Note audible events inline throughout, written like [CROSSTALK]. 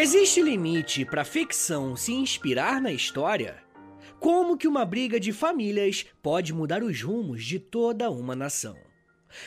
Existe limite para ficção se inspirar na história? Como que uma briga de famílias pode mudar os rumos de toda uma nação?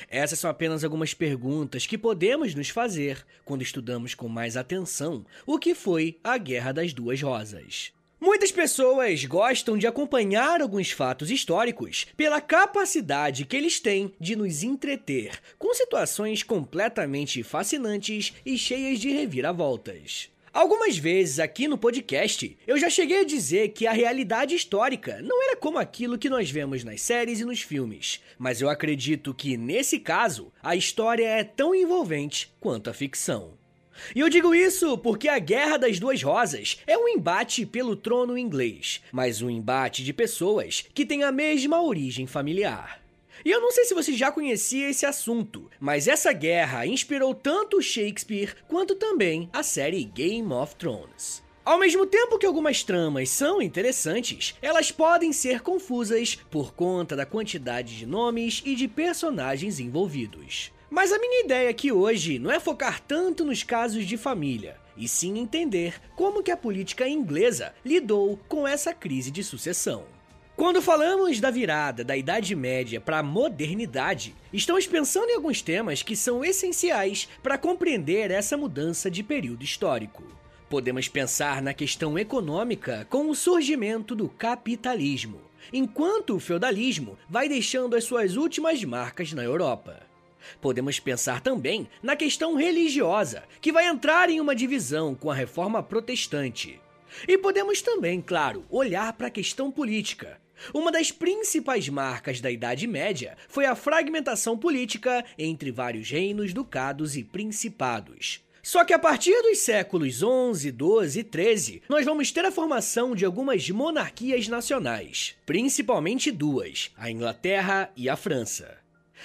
Essas são apenas algumas perguntas que podemos nos fazer quando estudamos com mais atenção o que foi a Guerra das Duas Rosas. Muitas pessoas gostam de acompanhar alguns fatos históricos pela capacidade que eles têm de nos entreter com situações completamente fascinantes e cheias de reviravoltas. Algumas vezes aqui no podcast eu já cheguei a dizer que a realidade histórica não era como aquilo que nós vemos nas séries e nos filmes, mas eu acredito que nesse caso a história é tão envolvente quanto a ficção. E eu digo isso porque a Guerra das Duas Rosas é um embate pelo trono inglês, mas um embate de pessoas que têm a mesma origem familiar. E eu não sei se você já conhecia esse assunto, mas essa guerra inspirou tanto Shakespeare quanto também a série Game of Thrones. Ao mesmo tempo que algumas tramas são interessantes, elas podem ser confusas por conta da quantidade de nomes e de personagens envolvidos. Mas a minha ideia aqui hoje não é focar tanto nos casos de família, e sim entender como que a política inglesa lidou com essa crise de sucessão. Quando falamos da virada da Idade Média para a modernidade, estamos pensando em alguns temas que são essenciais para compreender essa mudança de período histórico. Podemos pensar na questão econômica com o surgimento do capitalismo, enquanto o feudalismo vai deixando as suas últimas marcas na Europa. Podemos pensar também na questão religiosa, que vai entrar em uma divisão com a reforma protestante. E podemos também, claro, olhar para a questão política. Uma das principais marcas da Idade Média foi a fragmentação política entre vários reinos, ducados e principados. Só que a partir dos séculos 11, 12 e 13, nós vamos ter a formação de algumas monarquias nacionais, principalmente duas, a Inglaterra e a França.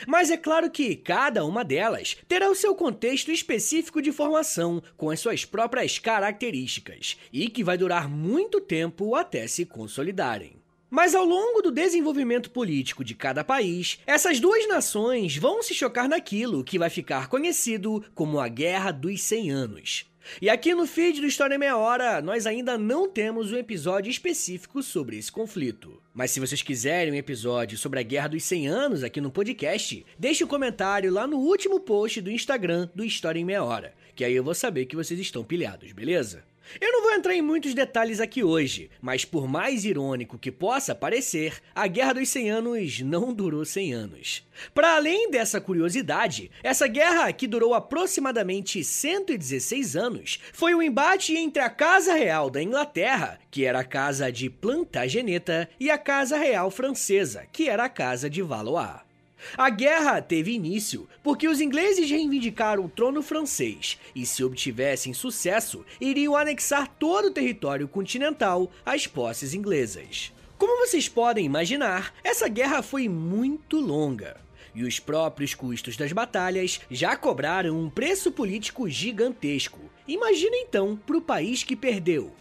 Mas é claro que cada uma delas terá o seu contexto específico de formação, com as suas próprias características, e que vai durar muito tempo até se consolidarem. Mas ao longo do desenvolvimento político de cada país, essas duas nações vão se chocar naquilo que vai ficar conhecido como a Guerra dos 100 Anos. E aqui no feed do História em Meia Hora, nós ainda não temos um episódio específico sobre esse conflito. Mas se vocês quiserem um episódio sobre a Guerra dos 100 Anos aqui no podcast, deixe um comentário lá no último post do Instagram do História em Meia Hora, que aí eu vou saber que vocês estão pilhados, beleza? Eu não vou entrar em muitos detalhes aqui hoje, mas por mais irônico que possa parecer, a Guerra dos 100 Anos não durou 100 anos. Para além dessa curiosidade, essa guerra, que durou aproximadamente 116 anos, foi um embate entre a Casa Real da Inglaterra, que era a Casa de Plantageneta, e a Casa Real Francesa, que era a Casa de Valois. A guerra teve início porque os ingleses reivindicaram o trono francês e, se obtivessem sucesso, iriam anexar todo o território continental às posses inglesas. Como vocês podem imaginar, essa guerra foi muito longa. E os próprios custos das batalhas já cobraram um preço político gigantesco. Imagina então para o país que perdeu.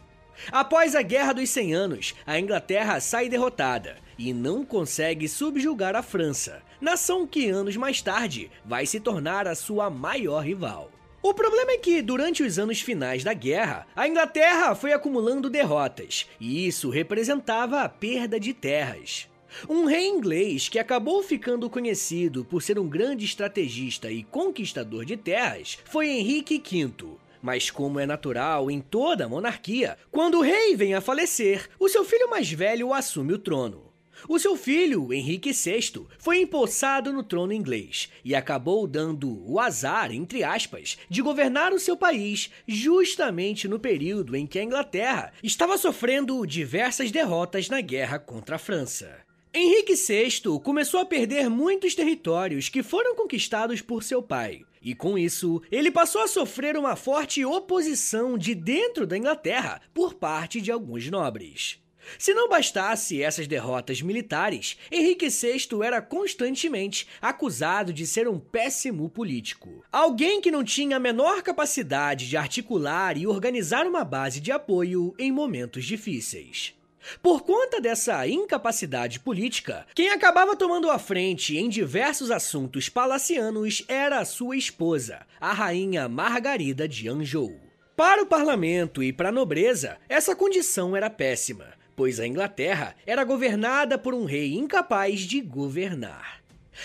Após a Guerra dos 100 Anos, a Inglaterra sai derrotada e não consegue subjugar a França, nação que anos mais tarde vai se tornar a sua maior rival. O problema é que, durante os anos finais da guerra, a Inglaterra foi acumulando derrotas, e isso representava a perda de terras. Um rei inglês que acabou ficando conhecido por ser um grande estrategista e conquistador de terras foi Henrique V. Mas, como é natural em toda monarquia, quando o rei vem a falecer, o seu filho mais velho assume o trono. O seu filho, Henrique VI, foi empossado no trono inglês e acabou dando o azar, entre aspas, de governar o seu país justamente no período em que a Inglaterra estava sofrendo diversas derrotas na guerra contra a França. Henrique VI começou a perder muitos territórios que foram conquistados por seu pai, e com isso, ele passou a sofrer uma forte oposição de dentro da Inglaterra por parte de alguns nobres. Se não bastasse essas derrotas militares, Henrique VI era constantemente acusado de ser um péssimo político. Alguém que não tinha a menor capacidade de articular e organizar uma base de apoio em momentos difíceis. Por conta dessa incapacidade política, quem acabava tomando a frente em diversos assuntos palacianos era sua esposa, a rainha Margarida de Anjou. Para o parlamento e para a nobreza, essa condição era péssima, pois a Inglaterra era governada por um rei incapaz de governar.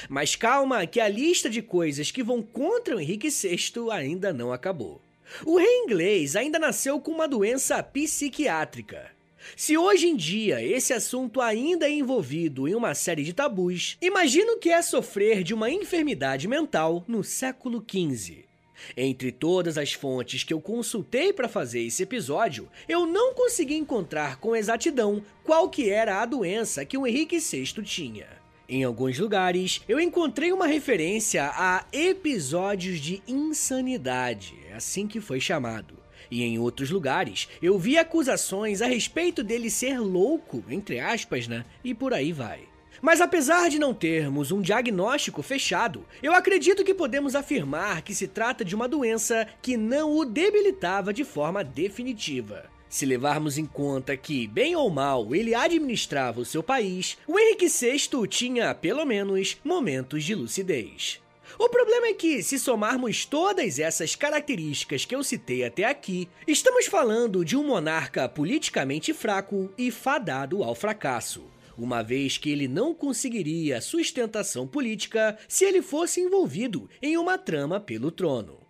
Mas calma, que a lista de coisas que vão contra o Henrique VI ainda não acabou. O rei inglês ainda nasceu com uma doença psiquiátrica. Se hoje em dia esse assunto ainda é envolvido em uma série de tabus, imagino que é sofrer de uma enfermidade mental no século XV. Entre todas as fontes que eu consultei para fazer esse episódio, eu não consegui encontrar com exatidão qual que era a doença que o Henrique VI tinha. Em alguns lugares, eu encontrei uma referência a episódios de insanidade, é assim que foi chamado. E em outros lugares, eu vi acusações a respeito dele ser louco, entre aspas, né? E por aí vai. Mas apesar de não termos um diagnóstico fechado, eu acredito que podemos afirmar que se trata de uma doença que não o debilitava de forma definitiva. Se levarmos em conta que, bem ou mal, ele administrava o seu país, o Henrique VI tinha, pelo menos, momentos de lucidez. O problema é que, se somarmos todas essas características que eu citei até aqui, estamos falando de um monarca politicamente fraco e fadado ao fracasso, uma vez que ele não conseguiria sustentação política se ele fosse envolvido em uma trama pelo trono.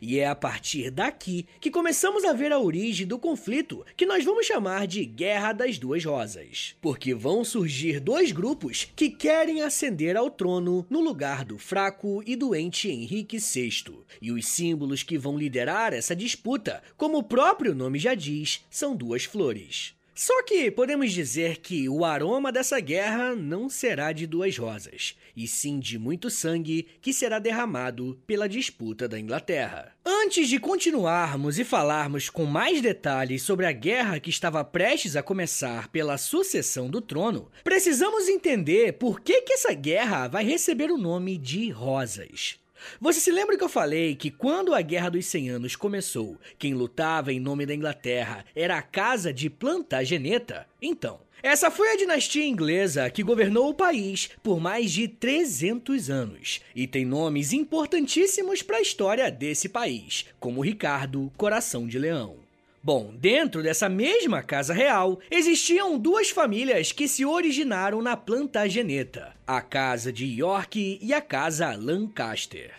E é a partir daqui que começamos a ver a origem do conflito que nós vamos chamar de Guerra das Duas Rosas. Porque vão surgir dois grupos que querem ascender ao trono no lugar do fraco e doente Henrique VI. E os símbolos que vão liderar essa disputa, como o próprio nome já diz, são duas flores. Só que podemos dizer que o aroma dessa guerra não será de duas rosas, e sim de muito sangue que será derramado pela disputa da Inglaterra. Antes de continuarmos e falarmos com mais detalhes sobre a guerra que estava prestes a começar pela sucessão do trono, precisamos entender por que, que essa guerra vai receber o nome de Rosas. Você se lembra que eu falei que quando a Guerra dos 100 Anos começou, quem lutava em nome da Inglaterra era a Casa de Plantageneta? Então, essa foi a dinastia inglesa que governou o país por mais de 300 anos e tem nomes importantíssimos para a história desse país, como Ricardo Coração de Leão. Bom, dentro dessa mesma casa real, existiam duas famílias que se originaram na Plantageneta, a casa de York e a casa Lancaster.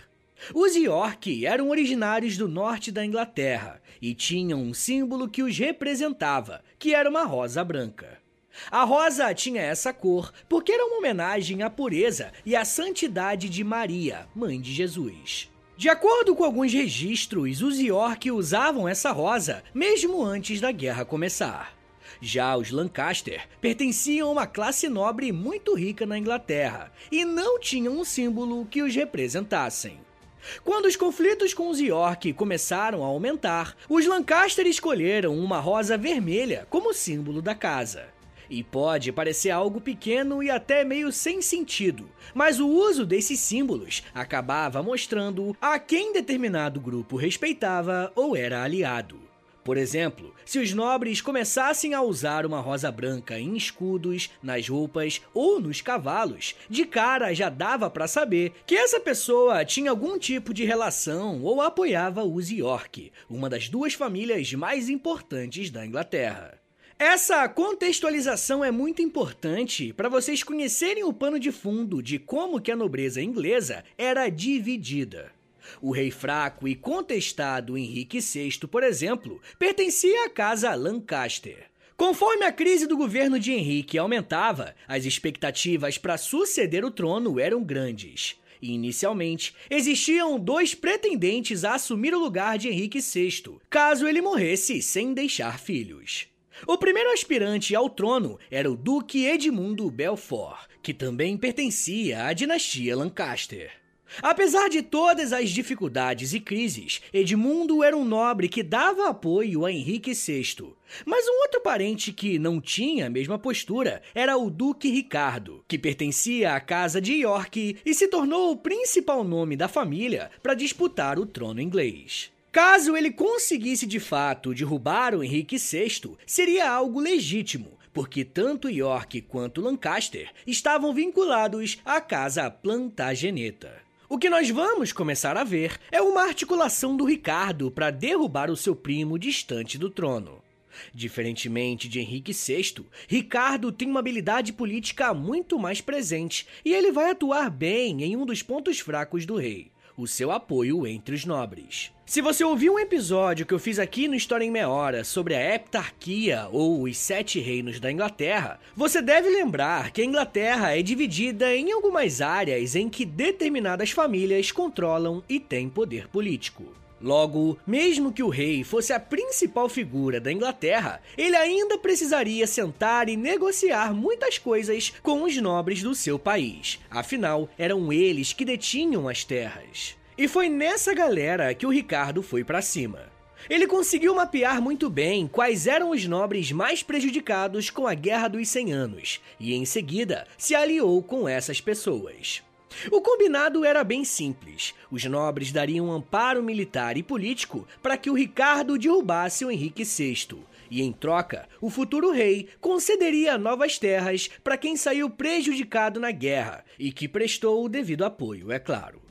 Os York eram originários do norte da Inglaterra e tinham um símbolo que os representava, que era uma rosa branca. A rosa tinha essa cor porque era uma homenagem à pureza e à santidade de Maria, mãe de Jesus. De acordo com alguns registros, os York usavam essa rosa mesmo antes da guerra começar. Já os Lancaster pertenciam a uma classe nobre muito rica na Inglaterra e não tinham um símbolo que os representassem. Quando os conflitos com os York começaram a aumentar, os Lancaster escolheram uma rosa vermelha como símbolo da casa. E pode parecer algo pequeno e até meio sem sentido, mas o uso desses símbolos acabava mostrando a quem determinado grupo respeitava ou era aliado. Por exemplo, se os nobres começassem a usar uma rosa branca em escudos, nas roupas ou nos cavalos, de cara já dava para saber que essa pessoa tinha algum tipo de relação ou apoiava os York, uma das duas famílias mais importantes da Inglaterra. Essa contextualização é muito importante para vocês conhecerem o pano de fundo de como que a nobreza inglesa era dividida. O rei fraco e contestado Henrique VI, por exemplo, pertencia à casa Lancaster. Conforme a crise do governo de Henrique aumentava, as expectativas para suceder o trono eram grandes. Inicialmente, existiam dois pretendentes a assumir o lugar de Henrique VI, caso ele morresse sem deixar filhos. O primeiro aspirante ao trono era o Duque Edmundo Belfort, que também pertencia à dinastia Lancaster. Apesar de todas as dificuldades e crises, Edmundo era um nobre que dava apoio a Henrique VI. Mas um outro parente que não tinha a mesma postura era o Duque Ricardo, que pertencia à Casa de York e se tornou o principal nome da família para disputar o trono inglês. Caso ele conseguisse de fato derrubar o Henrique VI, seria algo legítimo, porque tanto York quanto Lancaster estavam vinculados à casa Plantageneta. O que nós vamos começar a ver é uma articulação do Ricardo para derrubar o seu primo distante do trono. Diferentemente de Henrique VI, Ricardo tem uma habilidade política muito mais presente e ele vai atuar bem em um dos pontos fracos do rei, o seu apoio entre os nobres. Se você ouviu um episódio que eu fiz aqui no História em Meia Hora sobre a heptarquia ou os sete reinos da Inglaterra, você deve lembrar que a Inglaterra é dividida em algumas áreas em que determinadas famílias controlam e têm poder político. Logo, mesmo que o rei fosse a principal figura da Inglaterra, ele ainda precisaria sentar e negociar muitas coisas com os nobres do seu país. Afinal, eram eles que detinham as terras. E foi nessa galera que o Ricardo foi para cima. Ele conseguiu mapear muito bem quais eram os nobres mais prejudicados com a Guerra dos 100 Anos e, em seguida, se aliou com essas pessoas. O combinado era bem simples. Os nobres dariam amparo militar e político para que o Ricardo derrubasse o Henrique VI. E em troca, o futuro rei concederia novas terras para quem saiu prejudicado na guerra e que prestou o devido apoio, é claro.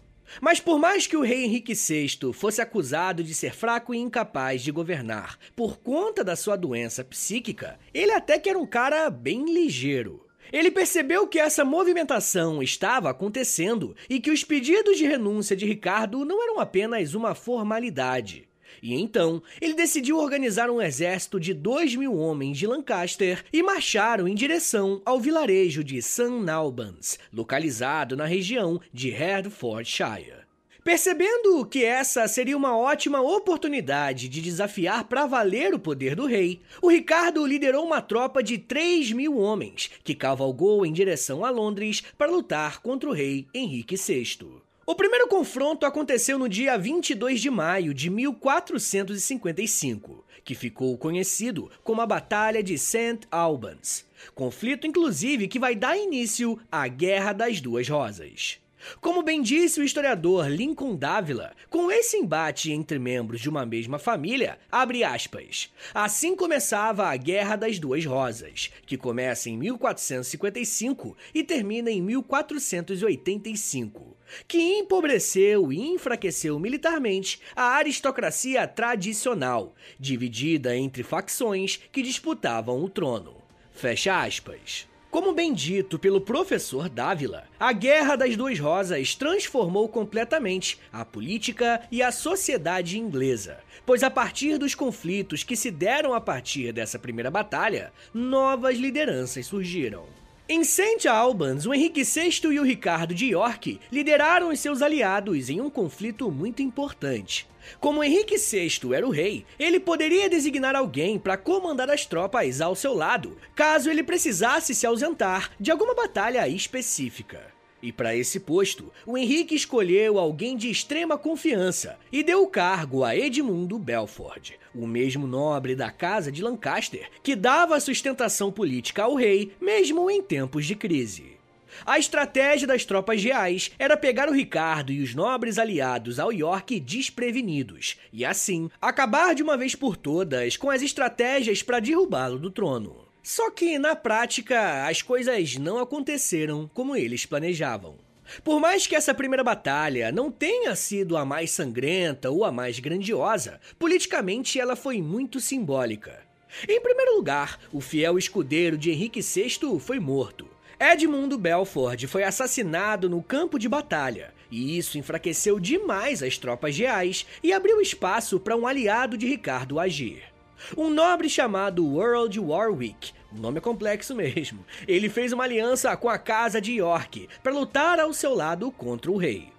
Mas por mais que o rei Henrique VI fosse acusado de ser fraco e incapaz de governar por conta da sua doença psíquica, ele até que era um cara bem ligeiro. Ele percebeu que essa movimentação estava acontecendo e que os pedidos de renúncia de Ricardo não eram apenas uma formalidade. E então, ele decidiu organizar um exército de dois mil homens de Lancaster e marcharam em direção ao vilarejo de St. Albans, localizado na região de Hertfordshire. Percebendo que essa seria uma ótima oportunidade de desafiar para valer o poder do rei, o Ricardo liderou uma tropa de 3 mil homens que cavalgou em direção a Londres para lutar contra o rei Henrique VI. O primeiro confronto aconteceu no dia 22 de maio de 1455, que ficou conhecido como a Batalha de St. Albans, conflito inclusive que vai dar início à Guerra das Duas Rosas. Como bem disse o historiador Lincoln Dávila, com esse embate entre membros de uma mesma família, abre aspas, assim começava a Guerra das Duas Rosas, que começa em 1455 e termina em 1485, que empobreceu e enfraqueceu militarmente a aristocracia tradicional, dividida entre facções que disputavam o trono. Fecha aspas. Como bem dito pelo professor Dávila, a Guerra das Duas Rosas transformou completamente a política e a sociedade inglesa, pois a partir dos conflitos que se deram a partir dessa primeira batalha, novas lideranças surgiram. Em St. Albans, o Henrique VI e o Ricardo de York lideraram os seus aliados em um conflito muito importante. Como Henrique VI era o rei, ele poderia designar alguém para comandar as tropas ao seu lado, caso ele precisasse se ausentar de alguma batalha específica. E para esse posto, o Henrique escolheu alguém de extrema confiança e deu o cargo a Edmundo Belford, o mesmo nobre da casa de Lancaster que dava sustentação política ao rei mesmo em tempos de crise. A estratégia das tropas reais era pegar o Ricardo e os nobres aliados ao York desprevenidos, e assim acabar de uma vez por todas com as estratégias para derrubá-lo do trono. Só que, na prática, as coisas não aconteceram como eles planejavam. Por mais que essa primeira batalha não tenha sido a mais sangrenta ou a mais grandiosa, politicamente ela foi muito simbólica. Em primeiro lugar, o fiel escudeiro de Henrique VI foi morto. Edmundo Belford foi assassinado no campo de batalha, e isso enfraqueceu demais as tropas reais e abriu espaço para um aliado de Ricardo agir. Um nobre chamado World Warwick, o nome é complexo mesmo, ele fez uma aliança com a Casa de York para lutar ao seu lado contra o rei.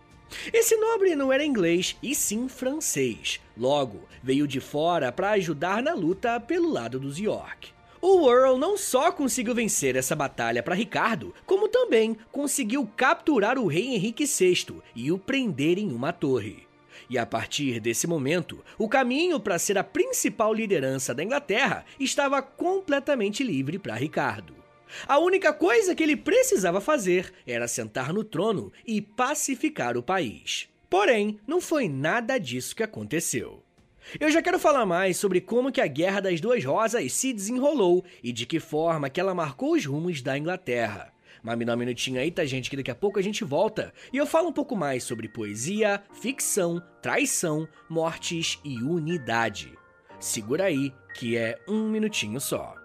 Esse nobre não era inglês e sim francês, logo veio de fora para ajudar na luta pelo lado dos York. O Earl não só conseguiu vencer essa batalha para Ricardo, como também conseguiu capturar o rei Henrique VI e o prender em uma torre. E a partir desse momento, o caminho para ser a principal liderança da Inglaterra estava completamente livre para Ricardo. A única coisa que ele precisava fazer era sentar no trono e pacificar o país. Porém, não foi nada disso que aconteceu. Eu já quero falar mais sobre como que a Guerra das Duas Rosas se desenrolou e de que forma que ela marcou os rumos da Inglaterra. Mas me dá um minutinho aí, tá, gente? Que daqui a pouco a gente volta e eu falo um pouco mais sobre poesia, ficção, traição, mortes e unidade. Segura aí, que é um minutinho só.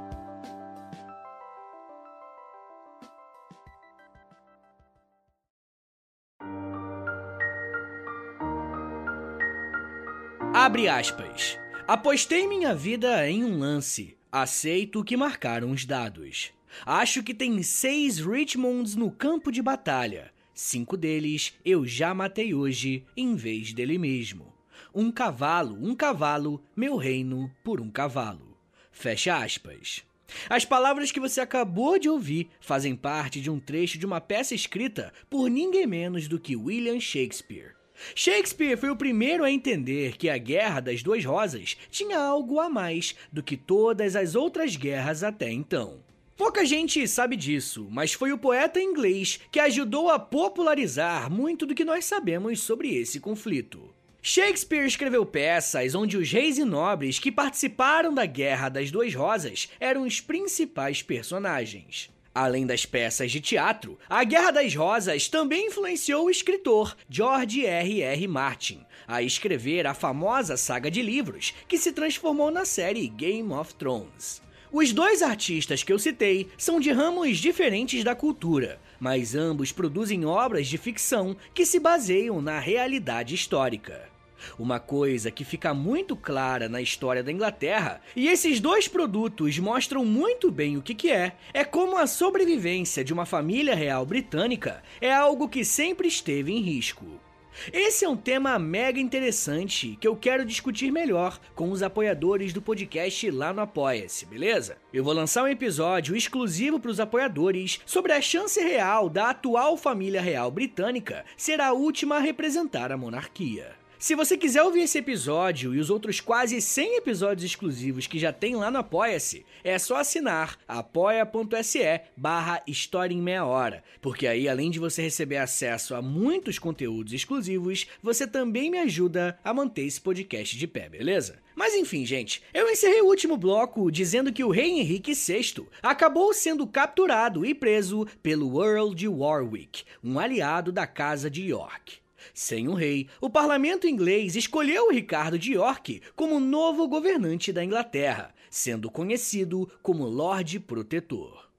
Abre aspas. Apostei minha vida em um lance. Aceito que marcaram os dados. Acho que tem seis Richmonds no campo de batalha. Cinco deles eu já matei hoje em vez dele mesmo. Um cavalo, um cavalo, meu reino por um cavalo. Fecha aspas. As palavras que você acabou de ouvir fazem parte de um trecho de uma peça escrita por ninguém menos do que William Shakespeare. Shakespeare foi o primeiro a entender que a Guerra das Duas Rosas tinha algo a mais do que todas as outras guerras até então. Pouca gente sabe disso, mas foi o poeta inglês que ajudou a popularizar muito do que nós sabemos sobre esse conflito. Shakespeare escreveu peças onde os reis e nobres que participaram da Guerra das Duas Rosas eram os principais personagens. Além das peças de teatro, a Guerra das Rosas também influenciou o escritor George R. R. Martin a escrever a famosa saga de livros que se transformou na série Game of Thrones. Os dois artistas que eu citei são de ramos diferentes da cultura, mas ambos produzem obras de ficção que se baseiam na realidade histórica. Uma coisa que fica muito clara na história da Inglaterra, e esses dois produtos mostram muito bem o que, que é, é como a sobrevivência de uma família real britânica é algo que sempre esteve em risco. Esse é um tema mega interessante que eu quero discutir melhor com os apoiadores do podcast lá no Apoia-se, beleza? Eu vou lançar um episódio exclusivo para os apoiadores sobre a chance real da atual família real britânica ser a última a representar a monarquia. Se você quiser ouvir esse episódio e os outros quase 100 episódios exclusivos que já tem lá no Apoia-se, é só assinar apoia.se barra História em Meia Hora, porque aí além de você receber acesso a muitos conteúdos exclusivos, você também me ajuda a manter esse podcast de pé, beleza? Mas enfim, gente, eu encerrei o último bloco dizendo que o rei Henrique VI acabou sendo capturado e preso pelo Earl de Warwick, um aliado da Casa de York. Sem um rei, o parlamento inglês escolheu Ricardo de York como novo governante da Inglaterra, sendo conhecido como Lorde Protetor.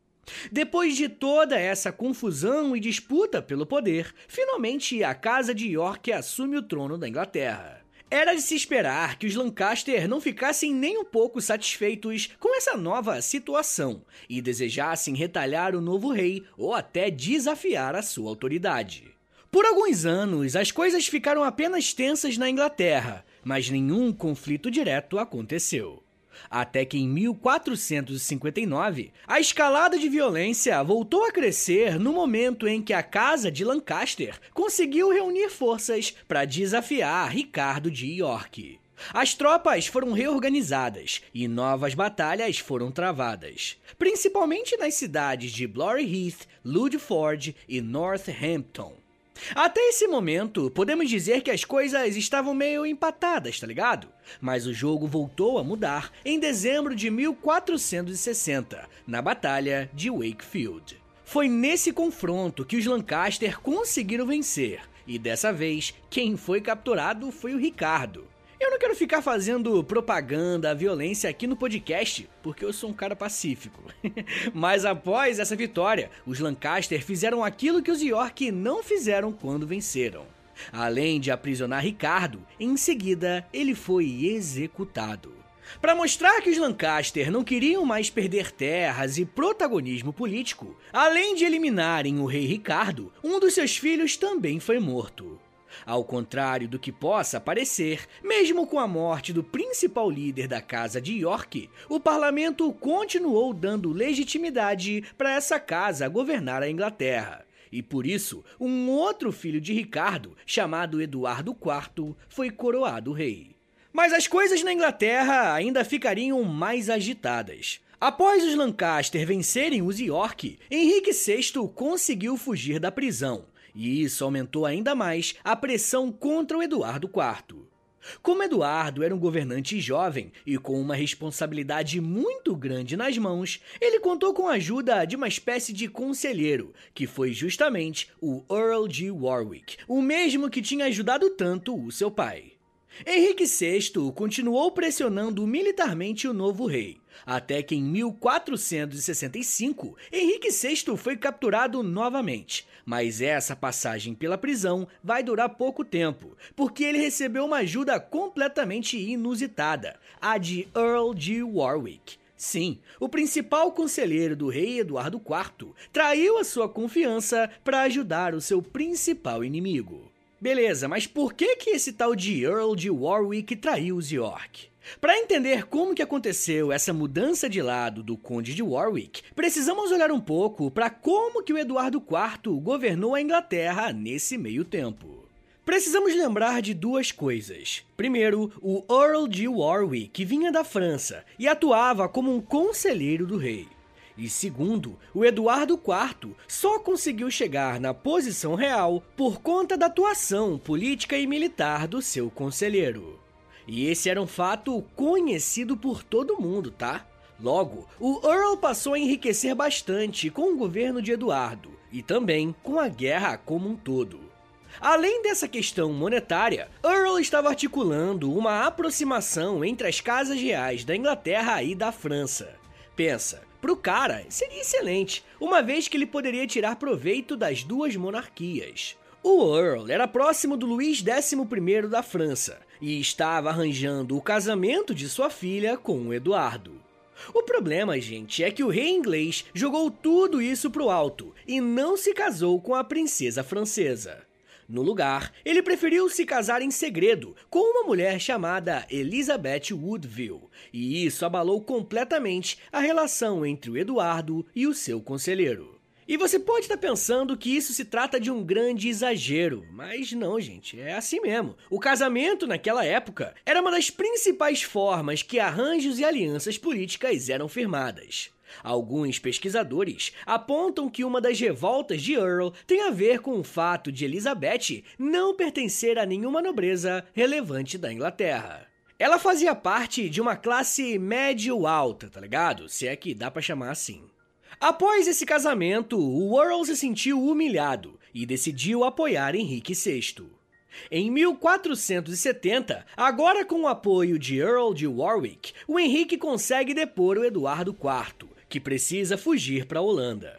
Depois de toda essa confusão e disputa pelo poder, finalmente a Casa de York assume o trono da Inglaterra. Era de se esperar que os Lancaster não ficassem nem um pouco satisfeitos com essa nova situação e desejassem retalhar o novo rei ou até desafiar a sua autoridade. Por alguns anos, as coisas ficaram apenas tensas na Inglaterra, mas nenhum conflito direto aconteceu. Até que em 1459, a escalada de violência voltou a crescer no momento em que a Casa de Lancaster conseguiu reunir forças para desafiar Ricardo de York. As tropas foram reorganizadas e novas batalhas foram travadas, principalmente nas cidades de Blorry Heath, Ludford e Northampton. Até esse momento, podemos dizer que as coisas estavam meio empatadas, tá ligado? Mas o jogo voltou a mudar em dezembro de 1460, na Batalha de Wakefield. Foi nesse confronto que os Lancaster conseguiram vencer, e dessa vez, quem foi capturado foi o Ricardo, eu não quero ficar fazendo propaganda violência aqui no podcast, porque eu sou um cara pacífico. [LAUGHS] Mas após essa vitória, os Lancaster fizeram aquilo que os York não fizeram quando venceram. Além de aprisionar Ricardo, em seguida ele foi executado. Para mostrar que os Lancaster não queriam mais perder terras e protagonismo político, além de eliminarem o rei Ricardo, um dos seus filhos também foi morto. Ao contrário do que possa parecer, mesmo com a morte do principal líder da Casa de York, o parlamento continuou dando legitimidade para essa casa governar a Inglaterra. E por isso, um outro filho de Ricardo, chamado Eduardo IV, foi coroado rei. Mas as coisas na Inglaterra ainda ficariam mais agitadas. Após os Lancaster vencerem os York, Henrique VI conseguiu fugir da prisão, e isso aumentou ainda mais a pressão contra o Eduardo IV. Como Eduardo era um governante jovem e com uma responsabilidade muito grande nas mãos, ele contou com a ajuda de uma espécie de conselheiro, que foi justamente o Earl de Warwick, o mesmo que tinha ajudado tanto o seu pai. Henrique VI continuou pressionando militarmente o novo rei, até que em 1465 Henrique VI foi capturado novamente. Mas essa passagem pela prisão vai durar pouco tempo, porque ele recebeu uma ajuda completamente inusitada, a de Earl de Warwick. Sim, o principal conselheiro do rei Eduardo IV traiu a sua confiança para ajudar o seu principal inimigo. Beleza, mas por que que esse tal de Earl de Warwick traiu os York? Para entender como que aconteceu essa mudança de lado do Conde de Warwick, precisamos olhar um pouco para como que o Eduardo IV governou a Inglaterra nesse meio tempo. Precisamos lembrar de duas coisas. Primeiro, o Earl de Warwick vinha da França e atuava como um conselheiro do rei. E segundo, o Eduardo IV só conseguiu chegar na posição real por conta da atuação política e militar do seu conselheiro. E esse era um fato conhecido por todo mundo, tá? Logo, o Earl passou a enriquecer bastante com o governo de Eduardo e também com a guerra como um todo. Além dessa questão monetária, Earl estava articulando uma aproximação entre as casas reais da Inglaterra e da França. Pensa, Pro cara, seria excelente, uma vez que ele poderia tirar proveito das duas monarquias. O Earl era próximo do Luís XI da França e estava arranjando o casamento de sua filha com o Eduardo. O problema, gente, é que o rei inglês jogou tudo isso pro alto e não se casou com a princesa francesa. No lugar, ele preferiu se casar em segredo com uma mulher chamada Elizabeth Woodville, e isso abalou completamente a relação entre o Eduardo e o seu conselheiro. E você pode estar pensando que isso se trata de um grande exagero, mas não, gente, é assim mesmo. O casamento naquela época era uma das principais formas que arranjos e alianças políticas eram firmadas. Alguns pesquisadores apontam que uma das revoltas de Earl tem a ver com o fato de Elizabeth não pertencer a nenhuma nobreza relevante da Inglaterra. Ela fazia parte de uma classe médio-alta, tá ligado? Se é que dá para chamar assim. Após esse casamento, o Earl se sentiu humilhado e decidiu apoiar Henrique VI. Em 1470, agora com o apoio de Earl de Warwick, o Henrique consegue depor o Eduardo IV, que precisa fugir para a Holanda.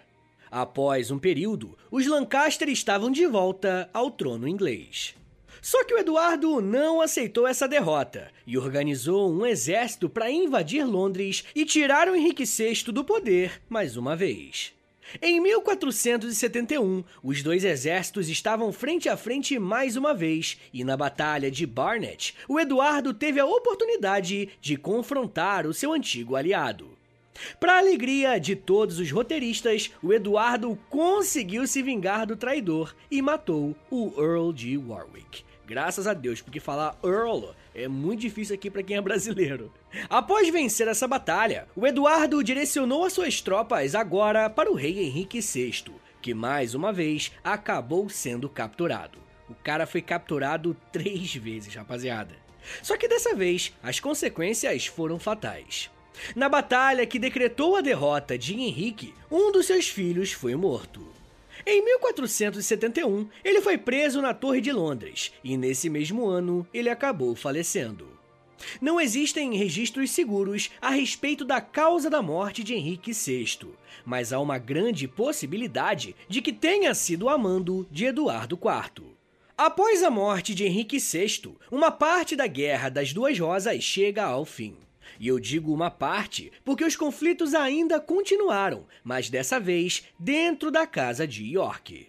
Após um período, os Lancaster estavam de volta ao trono inglês. Só que o Eduardo não aceitou essa derrota e organizou um exército para invadir Londres e tirar o Henrique VI do poder mais uma vez. Em 1471, os dois exércitos estavam frente a frente mais uma vez, e na Batalha de Barnet, o Eduardo teve a oportunidade de confrontar o seu antigo aliado. Para alegria de todos os roteiristas, o Eduardo conseguiu se vingar do traidor e matou o Earl de Warwick. Graças a Deus, porque falar Earl é muito difícil aqui para quem é brasileiro. Após vencer essa batalha, o Eduardo direcionou as suas tropas agora para o rei Henrique VI, que mais uma vez acabou sendo capturado. O cara foi capturado três vezes, rapaziada. Só que dessa vez, as consequências foram fatais. Na batalha que decretou a derrota de Henrique, um dos seus filhos foi morto. Em 1471, ele foi preso na Torre de Londres e nesse mesmo ano ele acabou falecendo. Não existem registros seguros a respeito da causa da morte de Henrique VI, mas há uma grande possibilidade de que tenha sido amando de Eduardo IV. Após a morte de Henrique VI, uma parte da Guerra das Duas Rosas chega ao fim. E eu digo uma parte porque os conflitos ainda continuaram, mas dessa vez dentro da casa de York.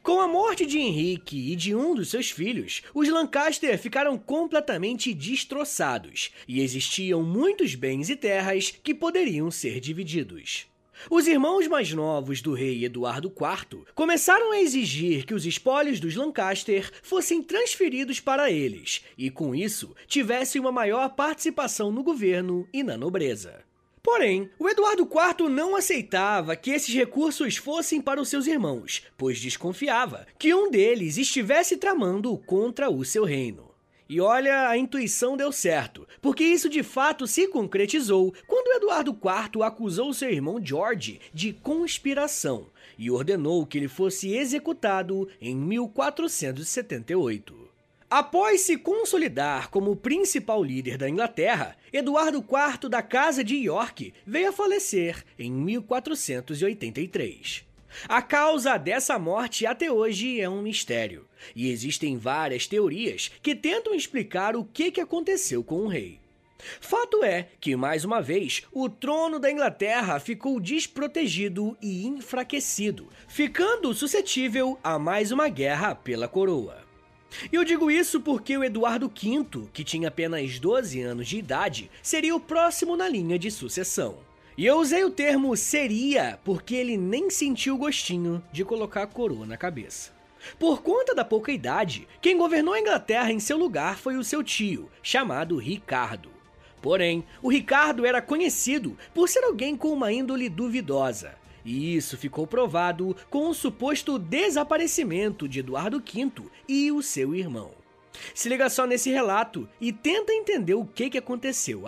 Com a morte de Henrique e de um dos seus filhos, os Lancaster ficaram completamente destroçados e existiam muitos bens e terras que poderiam ser divididos. Os irmãos mais novos do rei Eduardo IV começaram a exigir que os espólios dos Lancaster fossem transferidos para eles e, com isso, tivessem uma maior participação no governo e na nobreza. Porém, o Eduardo IV não aceitava que esses recursos fossem para os seus irmãos, pois desconfiava que um deles estivesse tramando contra o seu reino. E olha, a intuição deu certo, porque isso de fato se concretizou quando Eduardo IV acusou seu irmão George de conspiração e ordenou que ele fosse executado em 1478. Após se consolidar como principal líder da Inglaterra, Eduardo IV da Casa de York veio a falecer em 1483. A causa dessa morte até hoje é um mistério, e existem várias teorias que tentam explicar o que aconteceu com o rei. Fato é que, mais uma vez, o trono da Inglaterra ficou desprotegido e enfraquecido, ficando suscetível a mais uma guerra pela coroa. Eu digo isso porque o Eduardo V, que tinha apenas 12 anos de idade, seria o próximo na linha de sucessão. E eu usei o termo seria porque ele nem sentiu o gostinho de colocar a coroa na cabeça. Por conta da pouca idade, quem governou a Inglaterra em seu lugar foi o seu tio, chamado Ricardo. Porém, o Ricardo era conhecido por ser alguém com uma índole duvidosa, e isso ficou provado com o suposto desaparecimento de Eduardo V e o seu irmão. Se liga só nesse relato e tenta entender o que, que aconteceu.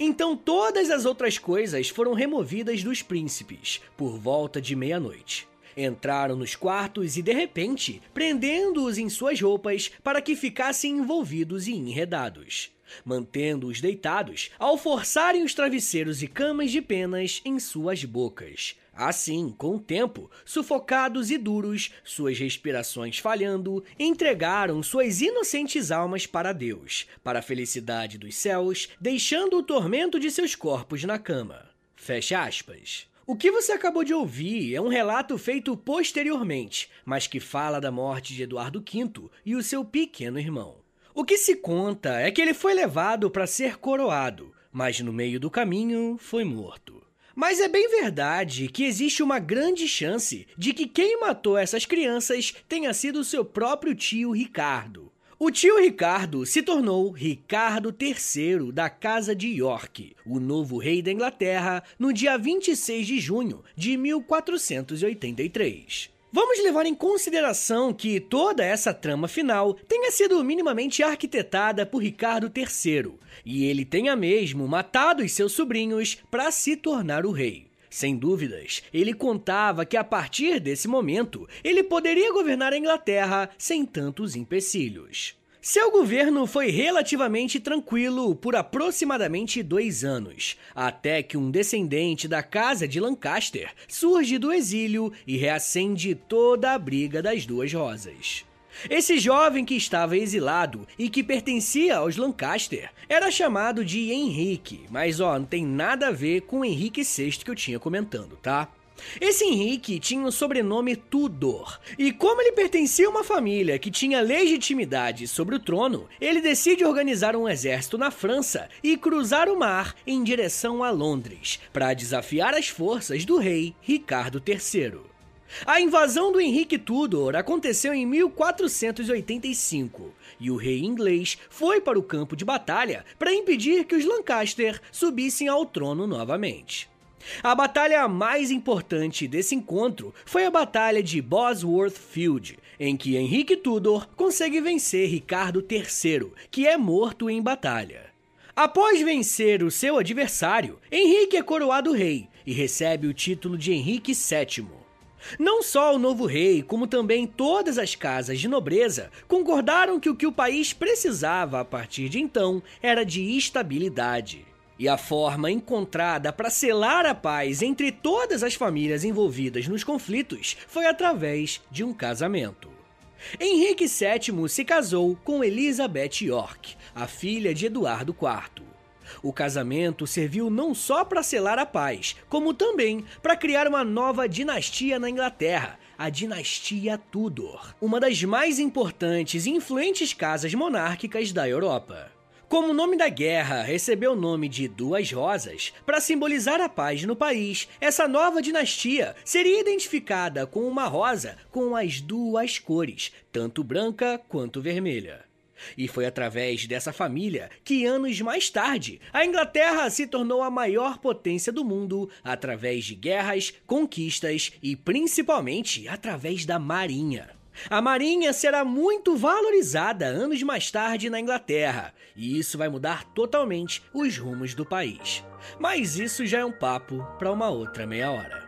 Então todas as outras coisas foram removidas dos príncipes, por volta de meia-noite. Entraram nos quartos e, de repente, prendendo-os em suas roupas para que ficassem envolvidos e enredados mantendo-os deitados ao forçarem os travesseiros e camas de penas em suas bocas. Assim, com o tempo, sufocados e duros, suas respirações falhando, entregaram suas inocentes almas para Deus, para a felicidade dos céus, deixando o tormento de seus corpos na cama. Fecha aspas. O que você acabou de ouvir é um relato feito posteriormente, mas que fala da morte de Eduardo V e o seu pequeno irmão. O que se conta é que ele foi levado para ser coroado, mas no meio do caminho foi morto. Mas é bem verdade que existe uma grande chance de que quem matou essas crianças tenha sido seu próprio tio Ricardo. O tio Ricardo se tornou Ricardo III da Casa de York, o novo rei da Inglaterra, no dia 26 de junho de 1483. Vamos levar em consideração que toda essa trama final tenha sido minimamente arquitetada por Ricardo III, e ele tenha mesmo matado os seus sobrinhos para se tornar o rei. Sem dúvidas, ele contava que a partir desse momento ele poderia governar a Inglaterra sem tantos empecilhos. Seu governo foi relativamente tranquilo por aproximadamente dois anos, até que um descendente da Casa de Lancaster surge do exílio e reacende toda a briga das duas rosas. Esse jovem que estava exilado e que pertencia aos Lancaster era chamado de Henrique, mas ó, não tem nada a ver com o Henrique VI que eu tinha comentando, tá? Esse Henrique tinha o sobrenome Tudor, e como ele pertencia a uma família que tinha legitimidade sobre o trono, ele decide organizar um exército na França e cruzar o mar em direção a Londres, para desafiar as forças do rei Ricardo III. A invasão do Henrique Tudor aconteceu em 1485 e o rei inglês foi para o campo de batalha para impedir que os Lancaster subissem ao trono novamente. A batalha mais importante desse encontro foi a Batalha de Bosworth Field, em que Henrique Tudor consegue vencer Ricardo III, que é morto em batalha. Após vencer o seu adversário, Henrique é coroado rei e recebe o título de Henrique VII. Não só o novo rei, como também todas as casas de nobreza concordaram que o que o país precisava a partir de então era de estabilidade. E a forma encontrada para selar a paz entre todas as famílias envolvidas nos conflitos foi através de um casamento. Henrique VII se casou com Elizabeth York, a filha de Eduardo IV. O casamento serviu não só para selar a paz, como também para criar uma nova dinastia na Inglaterra, a dinastia Tudor, uma das mais importantes e influentes casas monárquicas da Europa. Como o nome da guerra recebeu o nome de Duas Rosas, para simbolizar a paz no país, essa nova dinastia seria identificada com uma rosa com as duas cores, tanto branca quanto vermelha. E foi através dessa família que, anos mais tarde, a Inglaterra se tornou a maior potência do mundo através de guerras, conquistas e principalmente através da Marinha. A marinha será muito valorizada anos mais tarde na Inglaterra, e isso vai mudar totalmente os rumos do país. Mas isso já é um papo para uma outra meia hora.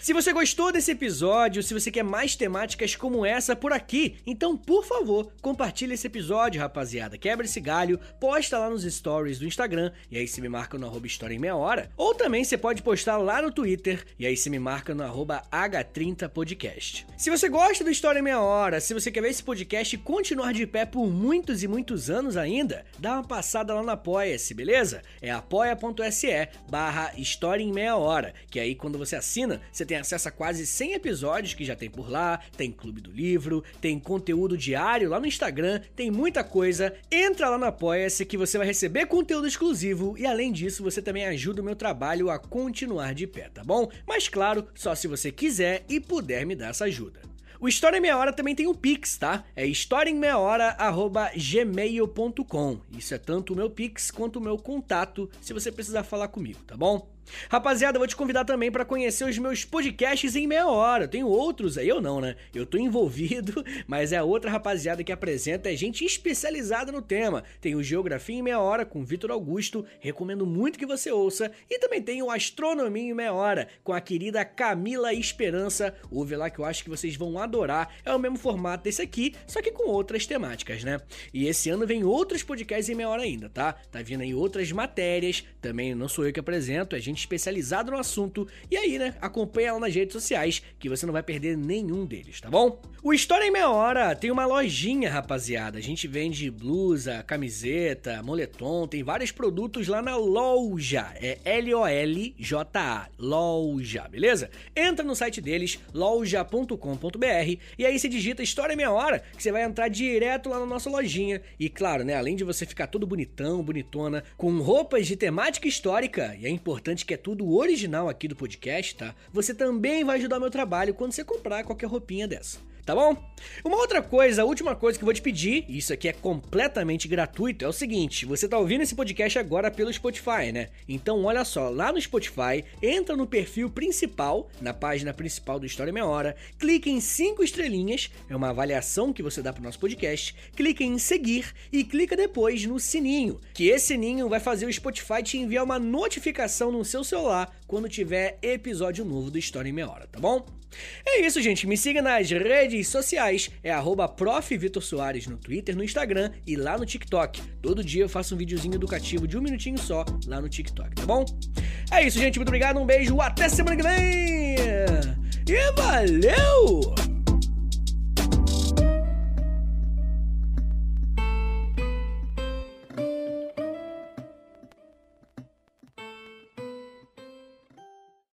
Se você gostou desse episódio, se você quer mais temáticas como essa por aqui, então por favor, compartilhe esse episódio, rapaziada. Quebra esse galho, posta lá nos stories do Instagram, e aí você me marca no arroba História em Meia Hora. Ou também você pode postar lá no Twitter, e aí você me marca no arroba H30podcast. Se você gosta do História em Meia Hora, se você quer ver esse podcast continuar de pé por muitos e muitos anos ainda, dá uma passada lá no Apoia-se, beleza? É apoia.se barra História em Meia Hora, que aí quando você assina, você você tem acesso a quase 100 episódios que já tem por lá, tem Clube do Livro, tem conteúdo diário lá no Instagram, tem muita coisa. Entra lá no Apoia-se que você vai receber conteúdo exclusivo e além disso você também ajuda o meu trabalho a continuar de pé, tá bom? Mas claro, só se você quiser e puder me dar essa ajuda. O História em Meia Hora também tem o Pix, tá? É historiaemmeiahora.gmail.com. Isso é tanto o meu Pix quanto o meu contato, se você precisar falar comigo, tá bom? Rapaziada, vou te convidar também para conhecer os meus podcasts em meia hora. Eu tenho outros aí, eu não, né? Eu tô envolvido, [LAUGHS] mas é outra rapaziada que apresenta, é gente especializada no tema. Tem o Geografia em Meia Hora com Vitor Augusto, recomendo muito que você ouça. E também tem o Astronomia em Meia Hora com a querida Camila Esperança. Ouve lá que eu acho que vocês vão adorar. É o mesmo formato desse aqui, só que com outras temáticas, né? E esse ano vem outros podcasts em meia hora ainda, tá? Tá vindo aí outras matérias, também não sou eu que apresento, é gente gente especializado no assunto. E aí, né, acompanha ela nas redes sociais que você não vai perder nenhum deles, tá bom? O História em Meia Hora tem uma lojinha, rapaziada. A gente vende blusa, camiseta, moletom, tem vários produtos lá na loja. É L-O-L-J-A, loja, beleza? Entra no site deles, loja.com.br, e aí você digita História em Meia Hora, que você vai entrar direto lá na nossa lojinha. E claro, né, além de você ficar todo bonitão, bonitona, com roupas de temática histórica, e é importante que é tudo original aqui do podcast, tá? Você também vai ajudar o meu trabalho quando você comprar qualquer roupinha dessa tá bom? Uma outra coisa, a última coisa que eu vou te pedir, e isso aqui é completamente gratuito, é o seguinte: você tá ouvindo esse podcast agora pelo Spotify, né? Então olha só, lá no Spotify, entra no perfil principal, na página principal do História Meia Hora, clique em 5 estrelinhas, é uma avaliação que você dá pro nosso podcast, clique em seguir e clica depois no sininho, que esse sininho vai fazer o Spotify te enviar uma notificação no seu celular quando tiver episódio novo do História em Meia Hora, tá bom? É isso, gente. Me siga nas redes sociais. É arroba no Twitter, no Instagram e lá no TikTok. Todo dia eu faço um videozinho educativo de um minutinho só lá no TikTok, tá bom? É isso, gente. Muito obrigado. Um beijo. Até semana que vem. E valeu!